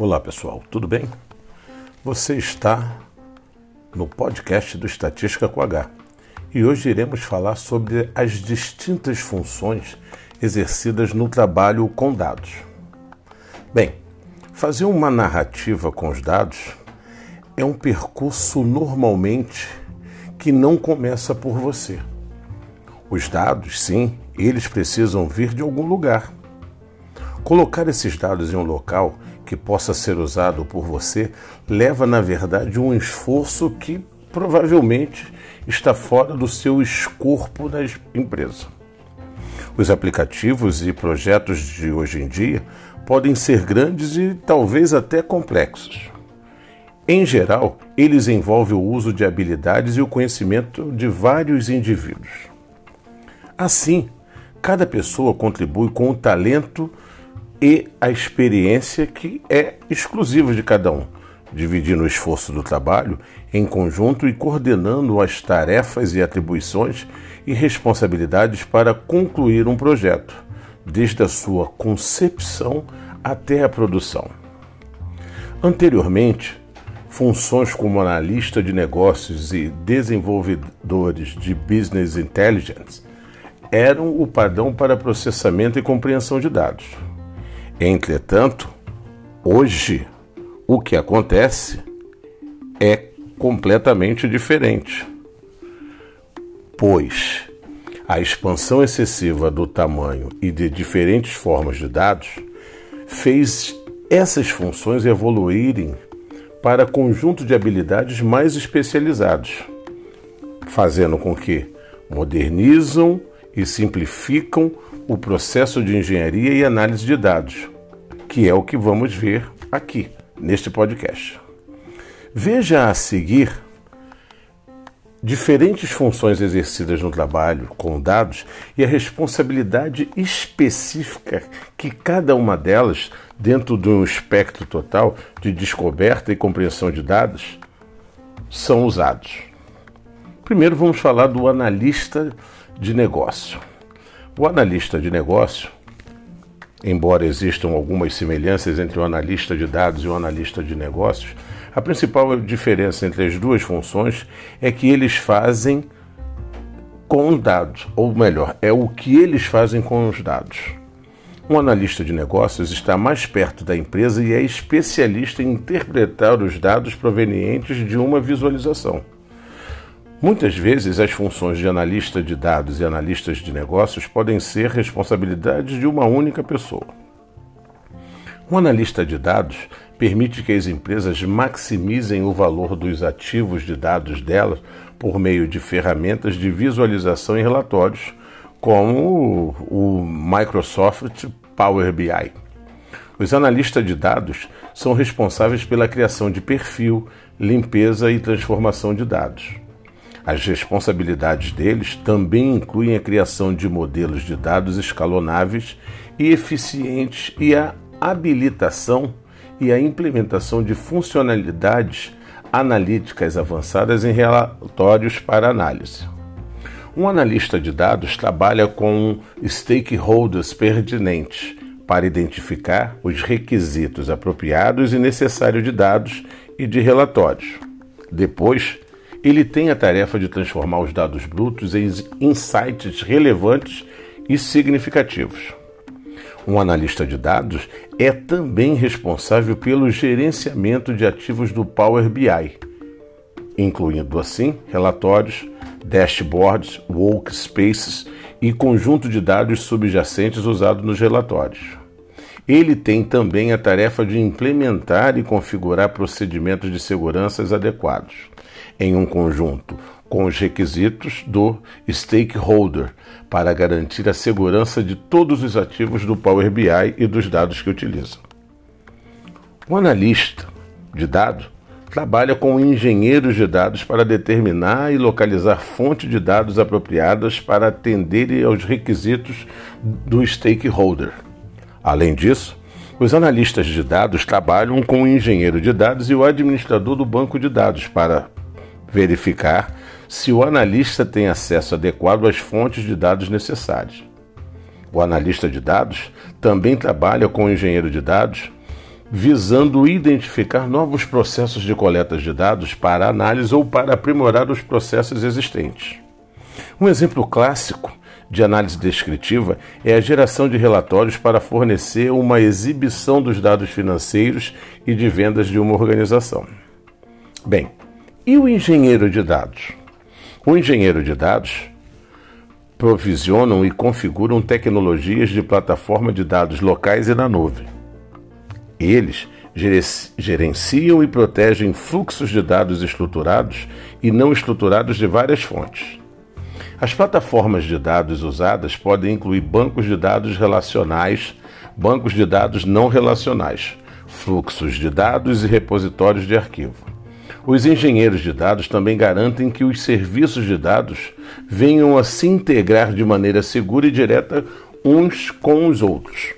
Olá pessoal, tudo bem? Você está no podcast do Estatística com H e hoje iremos falar sobre as distintas funções exercidas no trabalho com dados. Bem, fazer uma narrativa com os dados é um percurso normalmente que não começa por você. Os dados, sim, eles precisam vir de algum lugar. Colocar esses dados em um local que possa ser usado por você leva, na verdade, um esforço que provavelmente está fora do seu escorpo da empresa. Os aplicativos e projetos de hoje em dia podem ser grandes e talvez até complexos. Em geral, eles envolvem o uso de habilidades e o conhecimento de vários indivíduos. Assim, cada pessoa contribui com o talento e a experiência que é exclusiva de cada um, dividindo o esforço do trabalho em conjunto e coordenando as tarefas e atribuições e responsabilidades para concluir um projeto, desde a sua concepção até a produção. Anteriormente, funções como analista de negócios e desenvolvedores de business intelligence eram o padrão para processamento e compreensão de dados. Entretanto, hoje o que acontece é completamente diferente, pois a expansão excessiva do tamanho e de diferentes formas de dados fez essas funções evoluírem para conjunto de habilidades mais especializados, fazendo com que modernizam e simplificam o processo de engenharia e análise de dados, que é o que vamos ver aqui neste podcast. Veja a seguir diferentes funções exercidas no trabalho com dados e a responsabilidade específica que cada uma delas, dentro de um espectro total de descoberta e compreensão de dados, são usados. Primeiro vamos falar do analista de negócio. O analista de negócio, embora existam algumas semelhanças entre o analista de dados e o analista de negócios, a principal diferença entre as duas funções é que eles fazem com dados, ou melhor, é o que eles fazem com os dados. Um analista de negócios está mais perto da empresa e é especialista em interpretar os dados provenientes de uma visualização. Muitas vezes, as funções de analista de dados e analistas de negócios podem ser responsabilidades de uma única pessoa. Um analista de dados permite que as empresas maximizem o valor dos ativos de dados delas por meio de ferramentas de visualização e relatórios, como o Microsoft Power BI. Os analistas de dados são responsáveis pela criação de perfil, limpeza e transformação de dados. As responsabilidades deles também incluem a criação de modelos de dados escalonáveis e eficientes e a habilitação e a implementação de funcionalidades analíticas avançadas em relatórios para análise. Um analista de dados trabalha com stakeholders pertinentes para identificar os requisitos apropriados e necessários de dados e de relatórios. Depois, ele tem a tarefa de transformar os dados brutos em insights relevantes e significativos. Um analista de dados é também responsável pelo gerenciamento de ativos do Power BI, incluindo assim relatórios, dashboards, workspaces e conjunto de dados subjacentes usados nos relatórios. Ele tem também a tarefa de implementar e configurar procedimentos de segurança adequados em um conjunto com os requisitos do stakeholder para garantir a segurança de todos os ativos do Power BI e dos dados que utiliza. O analista de dados trabalha com engenheiros de dados para determinar e localizar fontes de dados apropriadas para atender aos requisitos do stakeholder. Além disso, os analistas de dados trabalham com o engenheiro de dados e o administrador do banco de dados para verificar se o analista tem acesso adequado às fontes de dados necessárias. O analista de dados também trabalha com o engenheiro de dados visando identificar novos processos de coleta de dados para análise ou para aprimorar os processos existentes. Um exemplo clássico de análise descritiva é a geração de relatórios para fornecer uma exibição dos dados financeiros e de vendas de uma organização. Bem, e o engenheiro de dados? O engenheiro de dados provisionam e configuram tecnologias de plataforma de dados locais e na nuvem. Eles gerenciam e protegem fluxos de dados estruturados e não estruturados de várias fontes. As plataformas de dados usadas podem incluir bancos de dados relacionais, bancos de dados não relacionais, fluxos de dados e repositórios de arquivo. Os engenheiros de dados também garantem que os serviços de dados venham a se integrar de maneira segura e direta uns com os outros.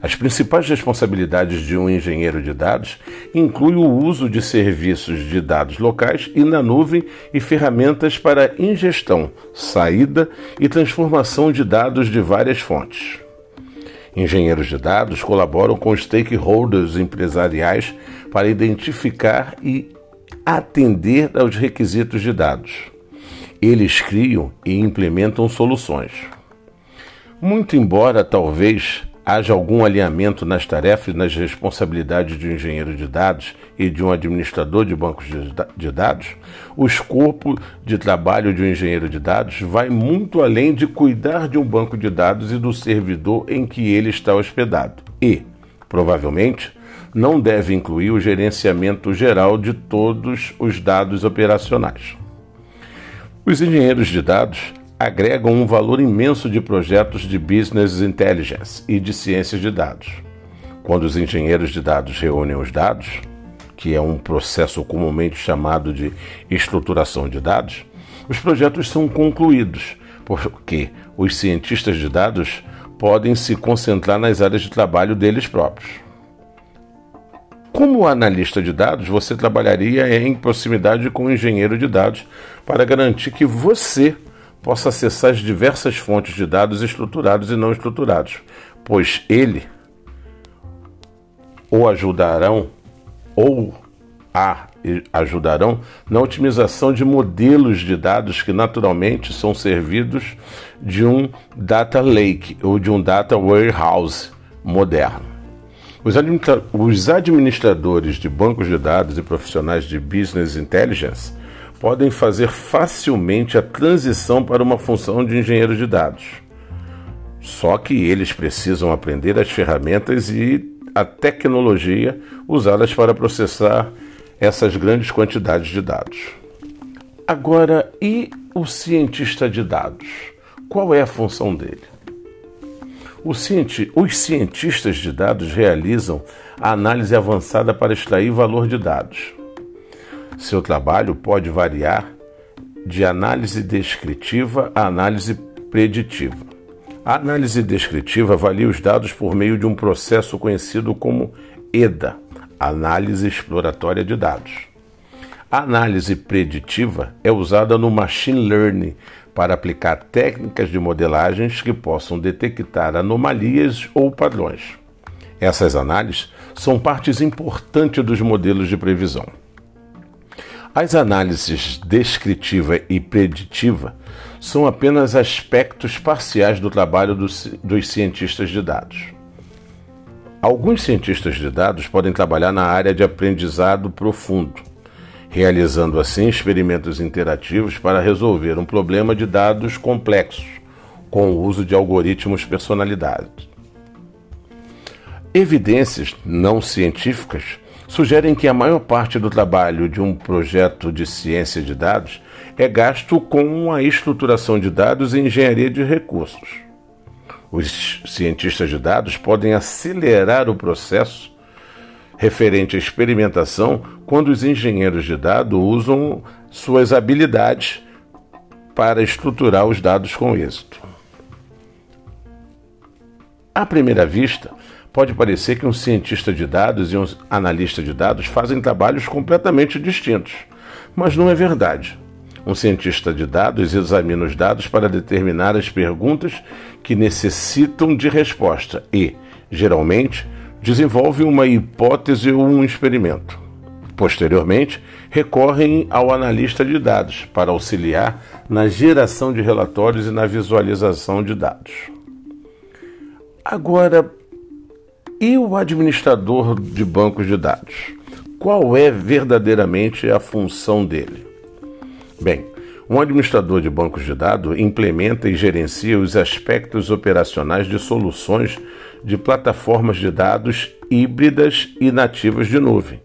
As principais responsabilidades de um engenheiro de dados incluem o uso de serviços de dados locais e na nuvem e ferramentas para ingestão, saída e transformação de dados de várias fontes. Engenheiros de dados colaboram com stakeholders empresariais para identificar e atender aos requisitos de dados. Eles criam e implementam soluções. Muito embora talvez haja algum alinhamento nas tarefas e nas responsabilidades de um engenheiro de dados e de um administrador de bancos de dados, o escopo de trabalho de um engenheiro de dados vai muito além de cuidar de um banco de dados e do servidor em que ele está hospedado. E, provavelmente, não deve incluir o gerenciamento geral de todos os dados operacionais. Os engenheiros de dados agregam um valor imenso de projetos de business intelligence e de ciências de dados. Quando os engenheiros de dados reúnem os dados, que é um processo comumente chamado de estruturação de dados, os projetos são concluídos, porque os cientistas de dados podem se concentrar nas áreas de trabalho deles próprios. Como analista de dados, você trabalharia em proximidade com o engenheiro de dados para garantir que você possa acessar as diversas fontes de dados estruturados e não estruturados, pois ele o ajudarão ou a ajudarão na otimização de modelos de dados que naturalmente são servidos de um data lake ou de um data warehouse moderno. Os, administradores de bancos de dados e profissionais de business intelligence podem fazer facilmente a transição para uma função de engenheiro de dados. Só que eles precisam aprender as ferramentas e a tecnologia usadas para processar essas grandes quantidades de dados. Agora, e o cientista de dados? Qual é a função dele? Os cientistas de dados realizam a análise avançada para extrair valor de dados. Seu trabalho pode variar de análise descritiva a análise preditiva. A análise descritiva avalia os dados por meio de um processo conhecido como EDA, Análise Exploratória de Dados. A análise preditiva é usada no machine learning para aplicar técnicas de modelagens que possam detectar anomalias ou padrões. Essas análises são partes importantes dos modelos de previsão. As análises descritiva e preditiva são apenas aspectos parciais do trabalho dos, dos cientistas de dados. Alguns cientistas de dados podem trabalhar na área de aprendizado profundo, realizando assim experimentos interativos para resolver um problema de dados complexos, com o uso de algoritmos personalizados. Evidências não científicas sugerem que a maior parte do trabalho de um projeto de ciência de dados é gasto com a estruturação de dados e engenharia de recursos. Os cientistas de dados podem acelerar o processo referente à experimentação quando os engenheiros de dados usam suas habilidades para estruturar os dados com êxito. À primeira vista, pode parecer que um cientista de dados e um analista de dados fazem trabalhos completamente distintos, mas não é verdade. Um cientista de dados examina os dados para determinar as perguntas que necessitam de resposta e, geralmente, desenvolvem uma hipótese ou um experimento. Posteriormente, recorrem ao analista de dados para auxiliar na geração de relatórios e na visualização de dados. Agora, e o administrador de bancos de dados? Qual é verdadeiramente a função dele? Bem, um administrador de bancos de dados implementa e gerencia os aspectos operacionais de soluções de plataformas de dados híbridas e nativas de nuvem,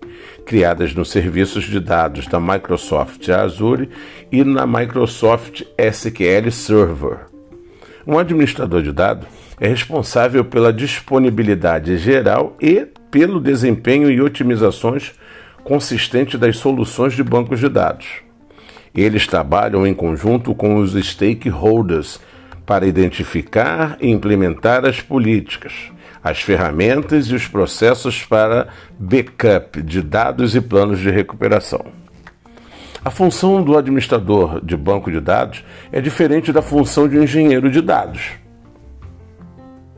criadas nos serviços de dados da Microsoft Azure e na Microsoft SQL Server. Um administrador de dados é responsável pela disponibilidade geral e pelo desempenho e otimizações consistente das soluções de bancos de dados. Eles trabalham em conjunto com os stakeholders para identificar e implementar as políticas, as ferramentas e os processos para backup de dados e planos de recuperação. A função do administrador de banco de dados é diferente da função de um engenheiro de dados.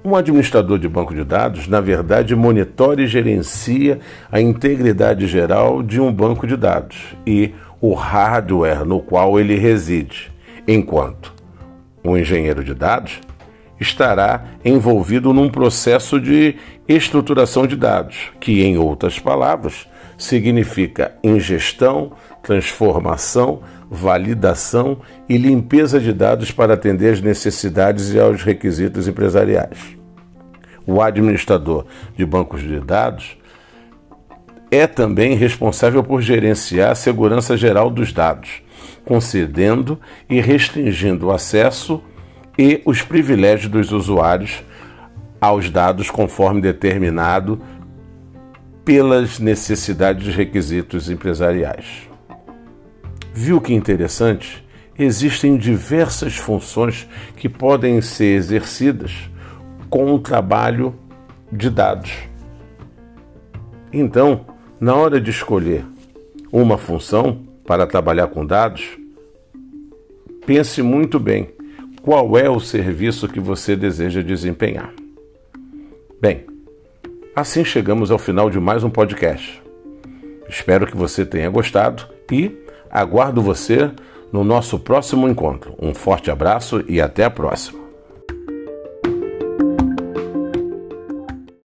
Um administrador de banco de dados, na verdade, monitora e gerencia a integridade geral de um banco de dados e o hardware no qual ele reside, enquanto o engenheiro de dados estará envolvido num processo de estruturação de dados, que, em outras palavras, significa ingestão, transformação, validação e limpeza de dados para atender às necessidades e aos requisitos empresariais. O administrador de bancos de dados é também responsável por gerenciar a segurança geral dos dados, concedendo e restringindo o acesso e os privilégios dos usuários aos dados conforme determinado pelas necessidades e requisitos empresariais. Viu que interessante? Existem diversas funções que podem ser exercidas com o trabalho de dados. Então, na hora de escolher uma função para trabalhar com dados, pense muito bem qual é o serviço que você deseja desempenhar. Bem, assim chegamos ao final de mais um podcast. Espero que você tenha gostado e aguardo você no nosso próximo encontro. Um forte abraço e até a próxima.